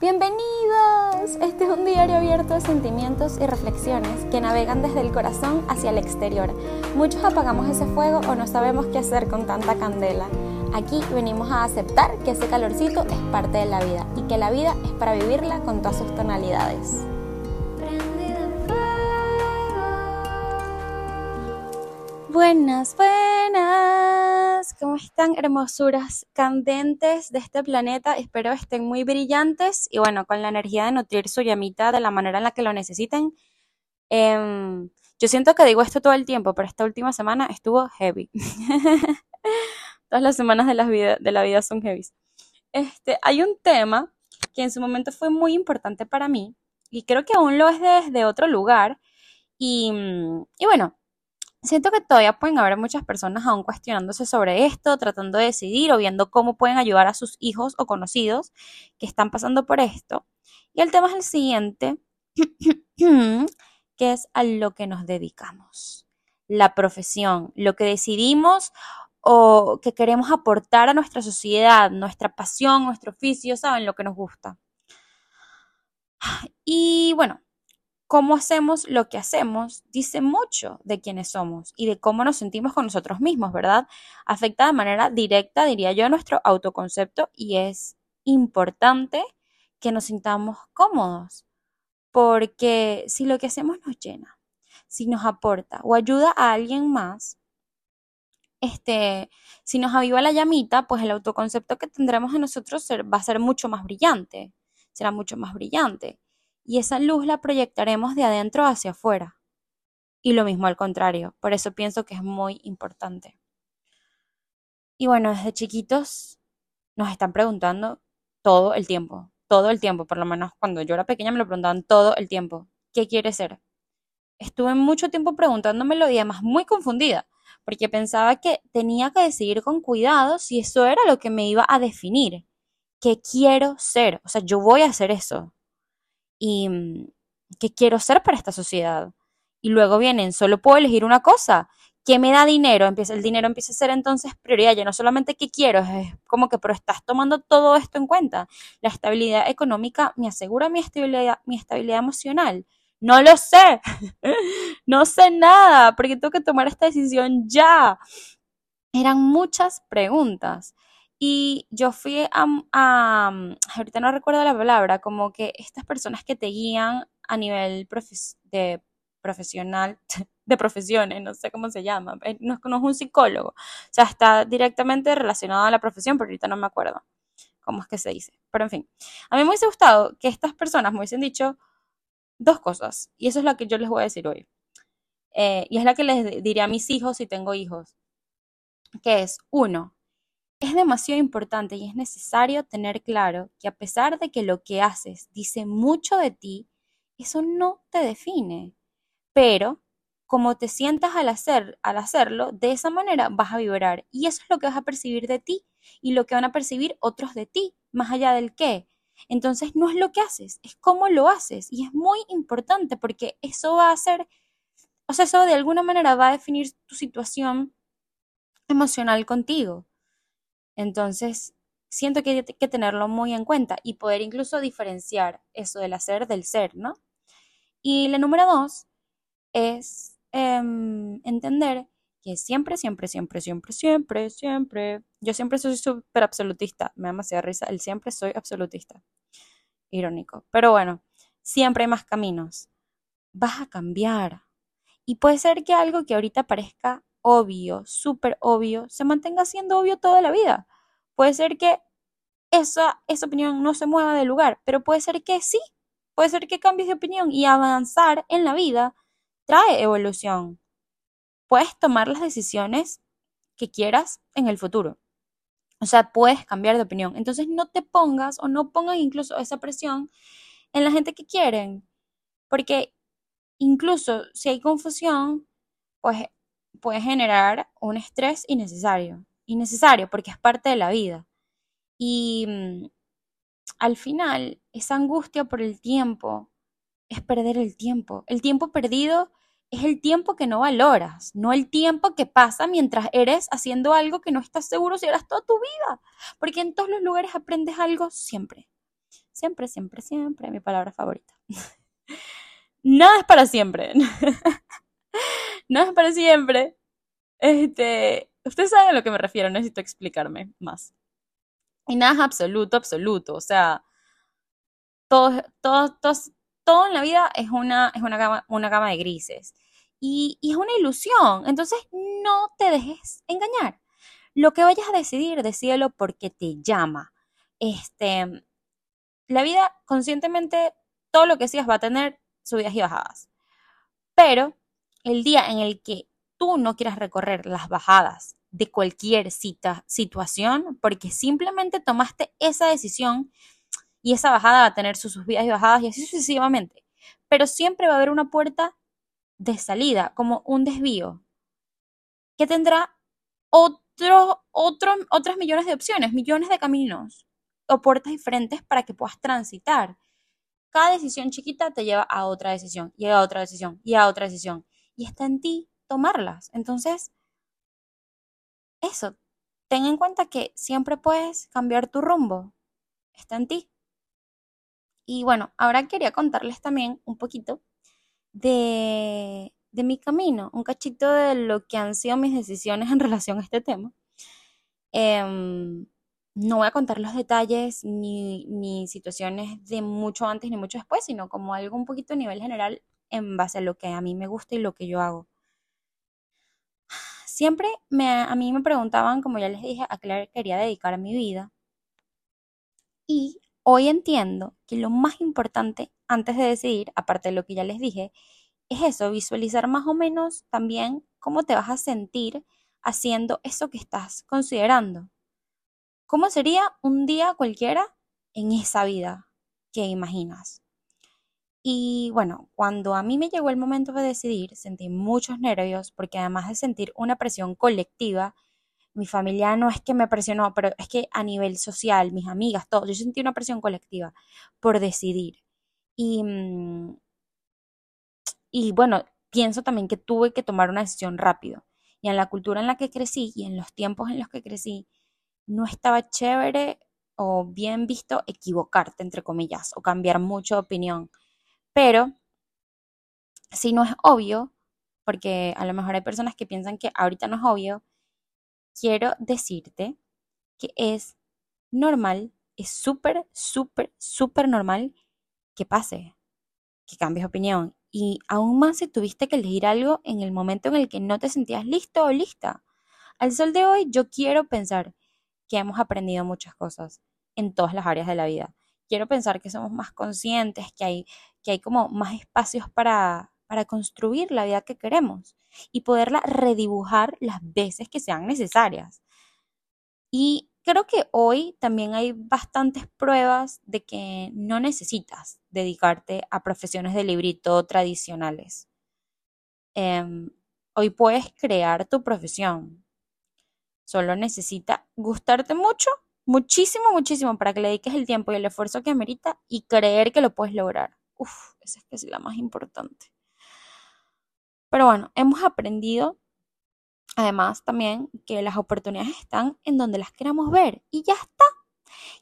Bienvenidos. Este es un diario abierto de sentimientos y reflexiones que navegan desde el corazón hacia el exterior. Muchos apagamos ese fuego o no sabemos qué hacer con tanta candela. Aquí venimos a aceptar que ese calorcito es parte de la vida y que la vida es para vivirla con todas sus tonalidades. Buenas, buenas. ¿Cómo están, hermosuras candentes de este planeta? Espero estén muy brillantes y bueno, con la energía de nutrir su llamita de la manera en la que lo necesiten. Em, yo siento que digo esto todo el tiempo, pero esta última semana estuvo heavy. Todas las semanas de la vida, de la vida son heavy. Este, hay un tema que en su momento fue muy importante para mí y creo que aún lo es desde otro lugar. Y, y bueno, Siento que todavía pueden haber muchas personas aún cuestionándose sobre esto, tratando de decidir o viendo cómo pueden ayudar a sus hijos o conocidos que están pasando por esto. Y el tema es el siguiente, que es a lo que nos dedicamos. La profesión, lo que decidimos o que queremos aportar a nuestra sociedad, nuestra pasión, nuestro oficio, saben lo que nos gusta. Y bueno, cómo hacemos lo que hacemos dice mucho de quiénes somos y de cómo nos sentimos con nosotros mismos, ¿verdad? Afecta de manera directa, diría yo, nuestro autoconcepto y es importante que nos sintamos cómodos, porque si lo que hacemos nos llena, si nos aporta o ayuda a alguien más, este, si nos aviva la llamita, pues el autoconcepto que tendremos de nosotros va a ser mucho más brillante, será mucho más brillante y esa luz la proyectaremos de adentro hacia afuera. Y lo mismo al contrario, por eso pienso que es muy importante. Y bueno, desde chiquitos nos están preguntando todo el tiempo, todo el tiempo, por lo menos cuando yo era pequeña me lo preguntaban todo el tiempo, ¿qué quieres ser? Estuve mucho tiempo preguntándomelo y además muy confundida, porque pensaba que tenía que decidir con cuidado si eso era lo que me iba a definir. ¿Qué quiero ser? O sea, yo voy a hacer eso y mm, qué quiero ser para esta sociedad. Y luego vienen, solo puedo elegir una cosa. ¿Qué me da dinero? Empieza, el dinero empieza a ser entonces prioridad. Ya no solamente qué quiero, es como que, pero estás tomando todo esto en cuenta. La estabilidad económica me asegura mi estabilidad, mi estabilidad emocional. No lo sé. no sé nada, porque tengo que tomar esta decisión ya. Eran muchas preguntas. Y yo fui a, ahorita no recuerdo la palabra, como que estas personas que te guían a nivel de profesional, de profesiones, no sé cómo se llama, eh, no, no es un psicólogo, o sea, está directamente relacionado a la profesión, pero ahorita no me acuerdo cómo es que se dice. Pero en fin, a mí me hubiese gustado que estas personas me hubiesen dicho dos cosas, y eso es lo que yo les voy a decir hoy. Eh, y es la que les diré a mis hijos si tengo hijos, que es, uno, es demasiado importante y es necesario tener claro que a pesar de que lo que haces dice mucho de ti, eso no te define. Pero como te sientas al, hacer, al hacerlo, de esa manera vas a vibrar y eso es lo que vas a percibir de ti y lo que van a percibir otros de ti, más allá del qué. Entonces no es lo que haces, es cómo lo haces y es muy importante porque eso va a ser, o sea, eso de alguna manera va a definir tu situación emocional contigo. Entonces, siento que hay que tenerlo muy en cuenta y poder incluso diferenciar eso del hacer del ser, ¿no? Y la número dos es em, entender que siempre, siempre, siempre, siempre, siempre, siempre, yo siempre soy súper absolutista, me da demasiada risa, el siempre soy absolutista, irónico, pero bueno, siempre hay más caminos, vas a cambiar. Y puede ser que algo que ahorita parezca obvio, súper obvio, se mantenga siendo obvio toda la vida. Puede ser que esa, esa opinión no se mueva del lugar, pero puede ser que sí, puede ser que cambies de opinión y avanzar en la vida trae evolución. Puedes tomar las decisiones que quieras en el futuro. O sea, puedes cambiar de opinión. Entonces no te pongas o no pongan incluso esa presión en la gente que quieren. Porque incluso si hay confusión, pues puede generar un estrés innecesario, innecesario porque es parte de la vida. Y mm, al final, esa angustia por el tiempo es perder el tiempo. El tiempo perdido es el tiempo que no valoras, no el tiempo que pasa mientras eres haciendo algo que no estás seguro si harás toda tu vida. Porque en todos los lugares aprendes algo siempre. siempre, siempre, siempre, mi palabra favorita. Nada es para siempre. Nada es para siempre. Este, ustedes saben a lo que me refiero, necesito explicarme más. Y nada es absoluto, absoluto. O sea, todo, todo, todo, todo en la vida es una, es una, gama, una gama de grises. Y, y es una ilusión. Entonces, no te dejes engañar. Lo que vayas a decidir, decídelo porque te llama. Este, la vida conscientemente, todo lo que sigas va a tener subidas y bajadas. Pero el día en el que tú no quieras recorrer las bajadas de cualquier cita, situación, porque simplemente tomaste esa decisión y esa bajada va a tener sus subidas y bajadas y así sucesivamente. Pero siempre va a haber una puerta de salida, como un desvío, que tendrá otro, otro, otras millones de opciones, millones de caminos o puertas diferentes para que puedas transitar. Cada decisión chiquita te lleva a otra decisión, y a otra decisión, y a otra decisión. Y está en ti tomarlas. Entonces, eso, ten en cuenta que siempre puedes cambiar tu rumbo. Está en ti. Y bueno, ahora quería contarles también un poquito de, de mi camino, un cachito de lo que han sido mis decisiones en relación a este tema. Em, no voy a contar los detalles ni, ni, situaciones de mucho antes ni mucho después, sino como algo un poquito a nivel general en base a lo que a mí me gusta y lo que yo hago. Siempre me, a mí me preguntaban, como ya les dije, a qué quería dedicar mi vida. Y hoy entiendo que lo más importante antes de decidir, aparte de lo que ya les dije, es eso, visualizar más o menos también cómo te vas a sentir haciendo eso que estás considerando. ¿Cómo sería un día cualquiera en esa vida que imaginas? Y bueno, cuando a mí me llegó el momento de decidir, sentí muchos nervios porque además de sentir una presión colectiva, mi familia no es que me presionó, pero es que a nivel social, mis amigas, todos, yo sentí una presión colectiva por decidir. Y, mm, y bueno, pienso también que tuve que tomar una decisión rápido. Y en la cultura en la que crecí y en los tiempos en los que crecí, no estaba chévere o bien visto equivocarte, entre comillas, o cambiar mucho de opinión. Pero si no es obvio, porque a lo mejor hay personas que piensan que ahorita no es obvio, quiero decirte que es normal, es súper, súper, súper normal que pase, que cambies opinión. Y aún más si tuviste que elegir algo en el momento en el que no te sentías listo o lista. Al sol de hoy yo quiero pensar que hemos aprendido muchas cosas en todas las áreas de la vida. Quiero pensar que somos más conscientes, que hay, que hay como más espacios para, para construir la vida que queremos y poderla redibujar las veces que sean necesarias. Y creo que hoy también hay bastantes pruebas de que no necesitas dedicarte a profesiones de librito tradicionales. Em, hoy puedes crear tu profesión. Solo necesita gustarte mucho, muchísimo, muchísimo para que le dediques el tiempo y el esfuerzo que amerita y creer que lo puedes lograr. Esa es la más importante. Pero bueno, hemos aprendido además también que las oportunidades están en donde las queramos ver y ya está.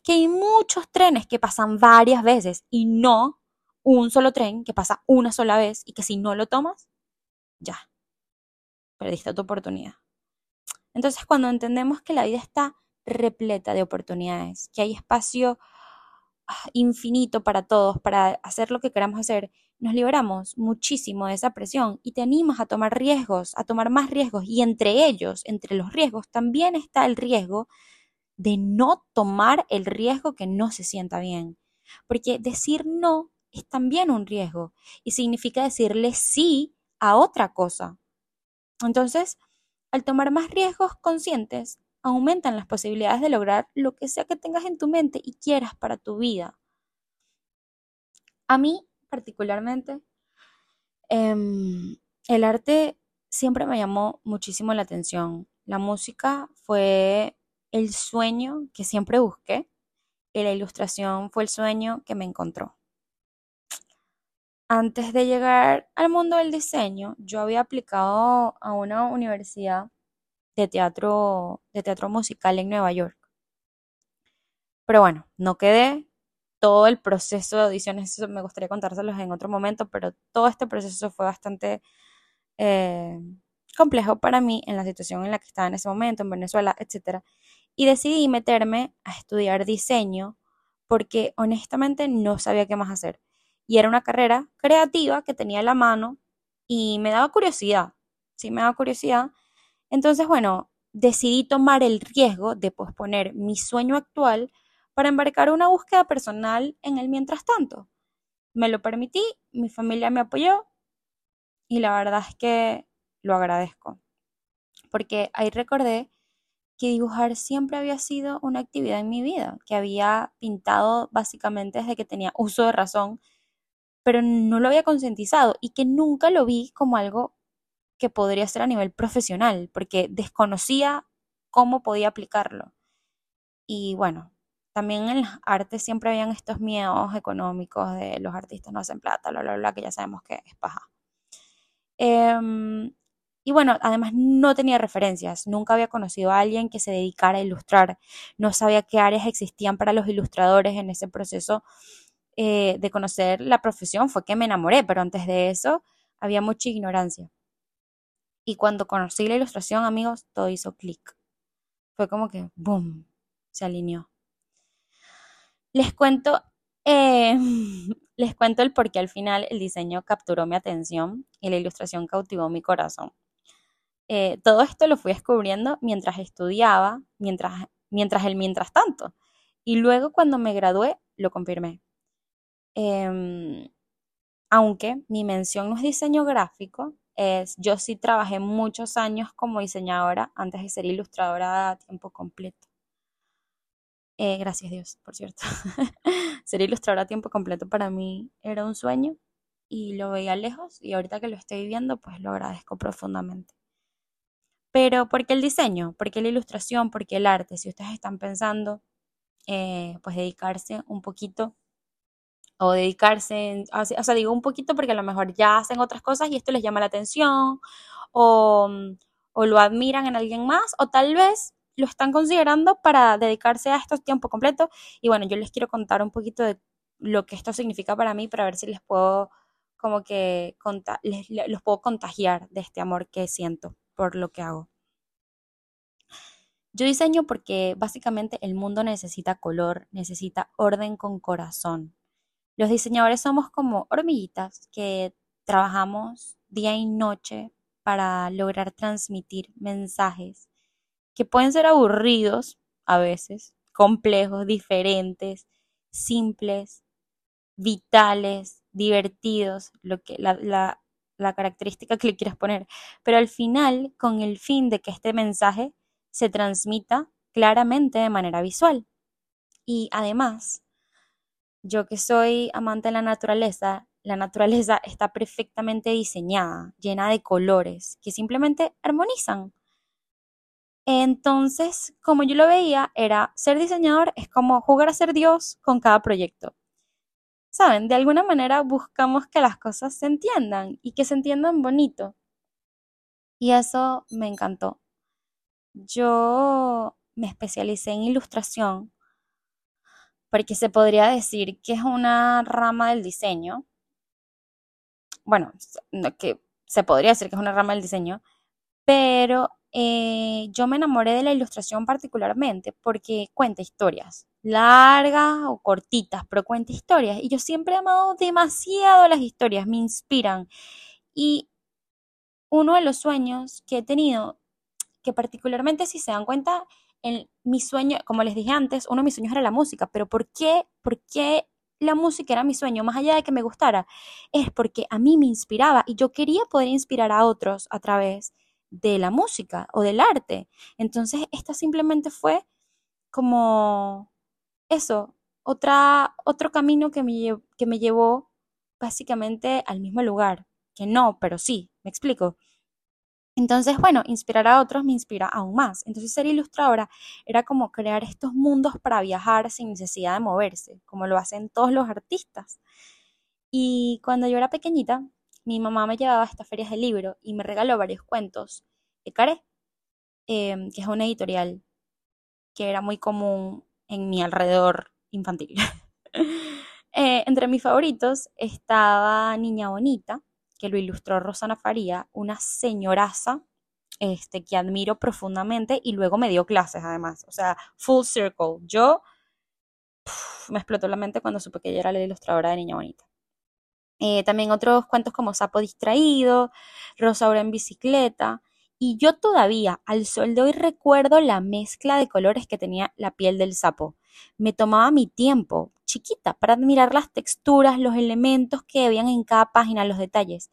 Que hay muchos trenes que pasan varias veces y no un solo tren que pasa una sola vez y que si no lo tomas, ya, perdiste tu oportunidad. Entonces cuando entendemos que la vida está repleta de oportunidades, que hay espacio infinito para todos, para hacer lo que queramos hacer, nos liberamos muchísimo de esa presión y te animas a tomar riesgos, a tomar más riesgos. Y entre ellos, entre los riesgos, también está el riesgo de no tomar el riesgo que no se sienta bien. Porque decir no es también un riesgo y significa decirle sí a otra cosa. Entonces, al tomar más riesgos conscientes, aumentan las posibilidades de lograr lo que sea que tengas en tu mente y quieras para tu vida. A mí particularmente, em, el arte siempre me llamó muchísimo la atención. La música fue el sueño que siempre busqué y la ilustración fue el sueño que me encontró. Antes de llegar al mundo del diseño, yo había aplicado a una universidad de teatro, de teatro musical en Nueva York. Pero bueno, no quedé todo el proceso de audiciones, eso me gustaría contárselos en otro momento, pero todo este proceso fue bastante eh, complejo para mí en la situación en la que estaba en ese momento, en Venezuela, etc. Y decidí meterme a estudiar diseño porque honestamente no sabía qué más hacer. Y era una carrera creativa que tenía a la mano y me daba curiosidad, sí me daba curiosidad. Entonces, bueno, decidí tomar el riesgo de posponer mi sueño actual para embarcar una búsqueda personal en el mientras tanto. Me lo permití, mi familia me apoyó y la verdad es que lo agradezco. Porque ahí recordé que dibujar siempre había sido una actividad en mi vida, que había pintado básicamente desde que tenía uso de razón, pero no lo había concientizado y que nunca lo vi como algo que podría ser a nivel profesional, porque desconocía cómo podía aplicarlo. Y bueno, también en las artes siempre habían estos miedos económicos de los artistas no hacen plata, bla, bla, bla, que ya sabemos que es paja. Em, y bueno, además no tenía referencias, nunca había conocido a alguien que se dedicara a ilustrar, no sabía qué áreas existían para los ilustradores en ese proceso eh, de conocer la profesión, fue que me enamoré, pero antes de eso había mucha ignorancia. Y cuando conocí la ilustración, amigos, todo hizo clic. Fue como que, ¡boom!, se alineó. Les cuento, eh, les cuento el por qué al final el diseño capturó mi atención y la ilustración cautivó mi corazón. Eh, todo esto lo fui descubriendo mientras estudiaba, mientras, mientras el mientras tanto. Y luego cuando me gradué, lo confirmé. Em, aunque mi mención no es diseño gráfico, yo sí trabajé muchos años como diseñadora antes de ser ilustradora a tiempo completo. Eh, gracias Dios, por cierto. ser ilustradora a tiempo completo para mí era un sueño y lo veía lejos y ahorita que lo estoy viviendo, pues lo agradezco profundamente. Pero ¿por qué el diseño? ¿Por qué la ilustración? ¿Por qué el arte? Si ustedes están pensando, eh, pues dedicarse un poquito o dedicarse, o sea, digo un poquito porque a lo mejor ya hacen otras cosas y esto les llama la atención o, o lo admiran en alguien más o tal vez lo están considerando para dedicarse a esto tiempo completo. Y bueno, yo les quiero contar un poquito de lo que esto significa para mí para ver si les puedo como que les, los puedo contagiar de este amor que siento por lo que hago. Yo diseño porque básicamente el mundo necesita color, necesita orden con corazón. Los diseñadores somos como hormiguitas que trabajamos día y noche para lograr transmitir mensajes que pueden ser aburridos a veces, complejos, diferentes, simples, vitales, divertidos, lo que la, la, la característica que le quieras poner, pero al final con el fin de que este mensaje se transmita claramente de manera visual. Y además, yo que soy amante de la naturaleza, la naturaleza está perfectamente diseñada, llena de colores que simplemente armonizan. Entonces, como yo lo veía, era ser diseñador es como jugar a ser Dios con cada proyecto. ¿saben? De alguna manera buscamos que las cosas se entiendan y que se entiendan bonito. Y eso me encantó. Yo me especialicé en ilustración porque se podría decir que es una rama del diseño. Bueno, que se podría decir que es una rama del diseño, pero eh, yo me enamoré de la ilustración particularmente porque cuenta historias, largas o cortitas, pero cuenta historias. Y yo siempre he amado demasiado las historias, me inspiran. Y uno de los sueños que he tenido, que particularmente si se dan cuenta, en mi sueño, como les dije antes, uno de mis sueños era la música, pero ¿por qué? ¿Por qué la música era mi sueño? Más allá de que me gustara, es porque a mí me inspiraba y yo quería poder inspirar a otros a través de la música o del arte. Entonces, esta simplemente fue como eso, otra, otro camino que me, que me llevó básicamente al mismo lugar, que no, pero sí, me explico. Entonces, bueno, inspirar a otros me inspira aún más. Entonces, ser ilustradora era como crear estos mundos para viajar sin necesidad de moverse, como lo hacen todos los artistas. Y cuando yo era pequeñita, mi mamá me llevaba a estas ferias de libro y me regaló varios cuentos de Caré, em, que es una editorial que era muy común en mi alrededor infantil. eh, entre mis favoritos estaba Niña Bonita, que lo ilustró Rosana Faría, una señoraza este, que admiro profundamente y luego me dio clases además. O sea, full circle. Yo me explotó la mente cuando supe que ella era la ilustradora de Niña Bonita. Eh, también otros cuentos como Sapo Distraído, Rosaura en bicicleta. Y yo todavía, al sol de hoy, recuerdo la mezcla de colores que tenía la piel del sapo. Me tomaba mi tiempo, chiquita, para admirar las texturas, los elementos que habían en cada página, los detalles.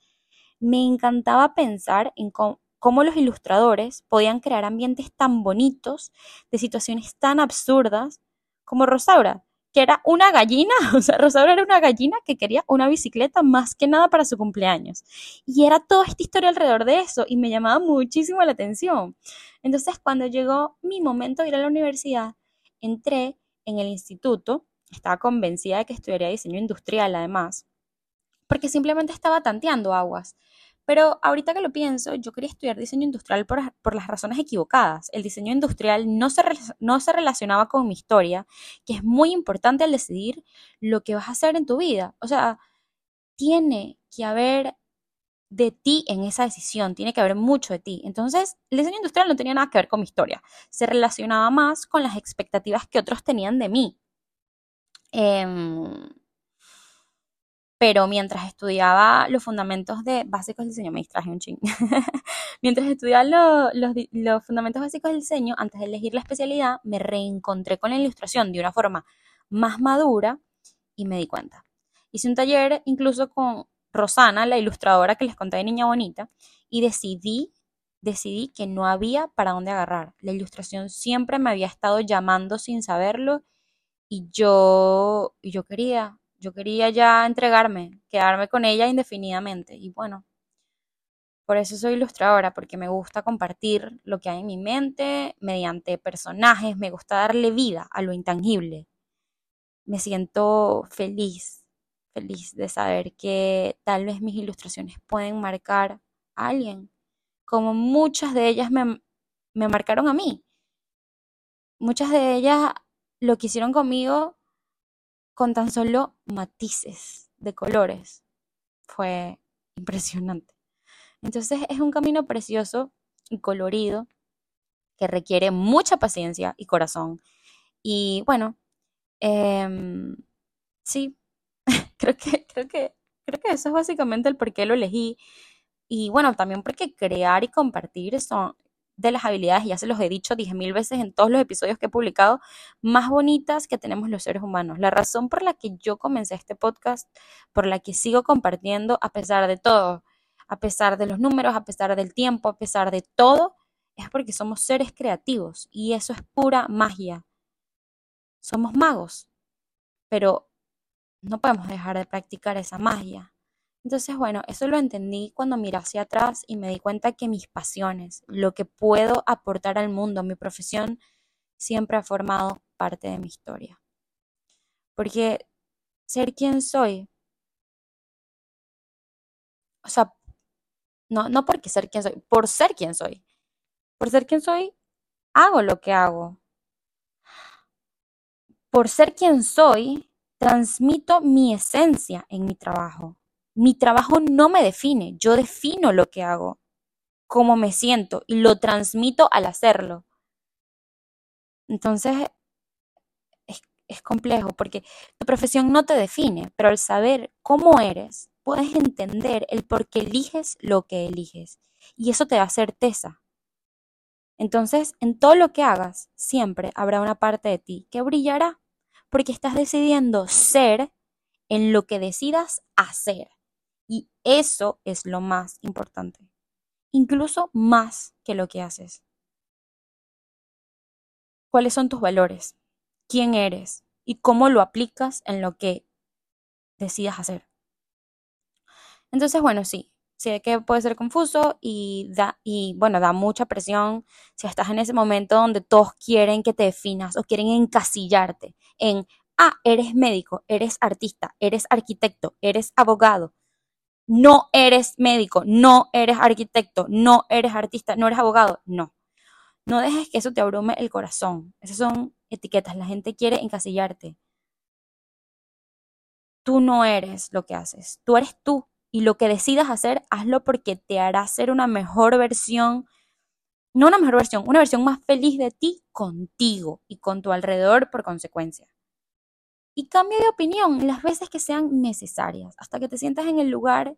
Me encantaba pensar en cómo, los ilustradores podían crear ambientes tan bonitos, de situaciones tan absurdas, como Rosaura, que era una gallina, o sea, Rosaura era una gallina que quería una bicicleta más que nada para su cumpleaños. Y era toda esta historia alrededor de eso y me llamaba muchísimo la atención. Entonces, cuando llegó mi momento de ir a la universidad, entré en el instituto, estaba convencida de que estudiaría diseño industrial además, porque simplemente estaba tanteando aguas. Pero ahorita que lo pienso, yo quería estudiar diseño industrial por, las razones equivocadas. El diseño industrial no se, no se relacionaba con mi historia, que es muy importante al decidir lo que vas a hacer en tu vida. O sea, tiene que haber de ti en esa decisión, tiene que haber mucho de ti. Entonces, el diseño industrial no tenía nada que ver con mi historia, se relacionaba más con las expectativas que otros tenían de mí. Em, pero mientras estudiaba los fundamentos de básicos del diseño, me distraje un ching. mientras estudiaba los, fundamentos básicos del diseño, antes de elegir la especialidad, me reencontré con la ilustración de una forma más madura y me di cuenta. Hice un taller incluso con Rosana, la ilustradora que les conté de Niña Bonita, y decidí, decidí que no había para dónde agarrar. La ilustración siempre me había estado llamando sin saberlo y yo, yo quería, yo quería ya entregarme, quedarme con ella indefinidamente. Y bueno, por eso soy ilustradora, porque me gusta compartir lo que hay en mi mente mediante personajes, me gusta darle vida a lo intangible. Me siento feliz, feliz de saber que tal vez mis ilustraciones pueden marcar a alguien, como muchas de ellas me, me marcaron a mí. Muchas de ellas lo que hicieron conmigo con tan solo matices de colores. Fue impresionante. Entonces es un camino precioso y colorido que requiere mucha paciencia y corazón. Y bueno, em, sí, creo que, creo que, creo que eso es básicamente el por qué lo elegí. Y bueno, también porque crear y compartir son, de las habilidades, ya se los he dicho dije mil veces en todos los episodios que he publicado, más bonitas que tenemos los seres humanos. La razón por la que yo comencé este podcast, por la que sigo compartiendo a pesar de todo, a pesar de los números, a pesar del tiempo, a pesar de todo, es porque somos seres creativos y eso es pura magia. Somos magos, pero no podemos dejar de practicar esa magia. Entonces, bueno, eso lo entendí cuando miré hacia atrás y me di cuenta que mis pasiones, lo que puedo aportar al mundo, mi profesión, siempre ha formado parte de mi historia. Porque ser quien soy, o sea, no, no porque ser quien soy, por ser quien soy. Por ser quien soy, hago lo que hago. Por ser quien soy, transmito mi esencia en mi trabajo mi trabajo no me define, yo defino lo que hago, cómo me siento y lo transmito al hacerlo. Entonces, es, complejo porque tu profesión no te define, pero al saber cómo eres, puedes entender el por qué eliges lo que eliges y eso te da certeza. Entonces, en todo lo que hagas, siempre habrá una parte de ti que brillará, porque estás decidiendo ser en lo que decidas hacer. Y eso es lo más importante, incluso más que lo que haces. ¿Cuáles son tus valores? ¿Quién eres? ¿Y cómo lo aplicas en lo que decidas hacer? Entonces, bueno, sí, sé que puede ser confuso y da, y bueno, da mucha presión si estás en ese momento donde todos quieren que te definas o quieren encasillarte en, ah, eres médico, eres artista, eres arquitecto, eres abogado, no eres médico, no eres arquitecto, no eres artista, no eres abogado. No. No dejes que eso te abrume el corazón. Esas son etiquetas. La gente quiere encasillarte. tú no eres lo que haces, tú eres tú. Y lo que decidas hacer, hazlo porque te hará ser una mejor versión, no una mejor versión, una versión más feliz de ti contigo y con tu alrededor por consecuencia. Y cambia de opinión las veces que sean necesarias, hasta que te sientas en el lugar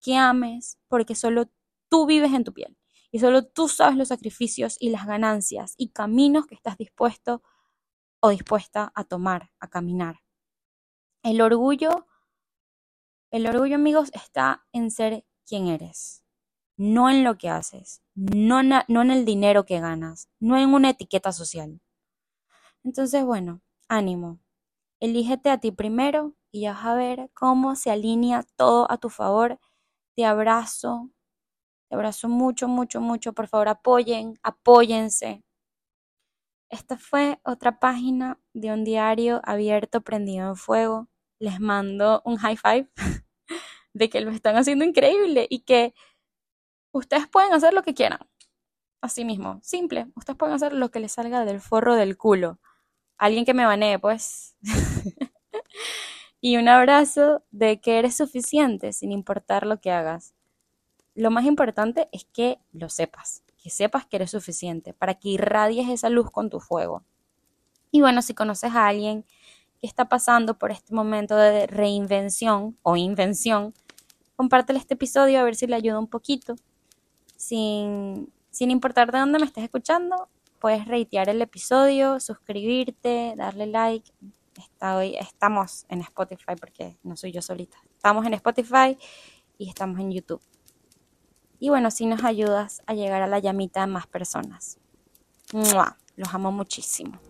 que ames, porque solo tú vives en tu piel y solo tú sabes los sacrificios y las ganancias y caminos que estás dispuesto o dispuesta a tomar, a caminar. El orgullo, el orgullo amigos, está en ser quien eres, no en lo que haces, no, no en el dinero que ganas, no en una etiqueta social. Entonces, bueno, ánimo, elígete a ti primero y ya vas a ver cómo se alinea todo a tu favor. Te abrazo, te abrazo mucho, mucho, mucho. Por favor, apoyen, apóyense. Esta fue otra página de un diario abierto, prendido en fuego les mando un high five de que lo están haciendo increíble y que ustedes pueden hacer lo que quieran. Así mismo, simple, ustedes pueden hacer lo que les salga del forro del culo. Alguien que me banee, pues. y un abrazo de que eres suficiente sin importar lo que hagas. Lo más importante es que lo sepas, que sepas que eres suficiente para que irradies esa luz con tu fuego. Y bueno, si conoces a alguien que está pasando por este momento de reinvención o invención, compártele este episodio a ver si le ayuda un poquito. Sin, sin importar de dónde me estés escuchando, puedes reitear el episodio, suscribirte, darle like. estamos en Spotify porque no soy yo solita. Estamos en Spotify y estamos en YouTube. Y bueno, si nos ayudas a llegar a la llamita de más personas. Los amo muchísimo.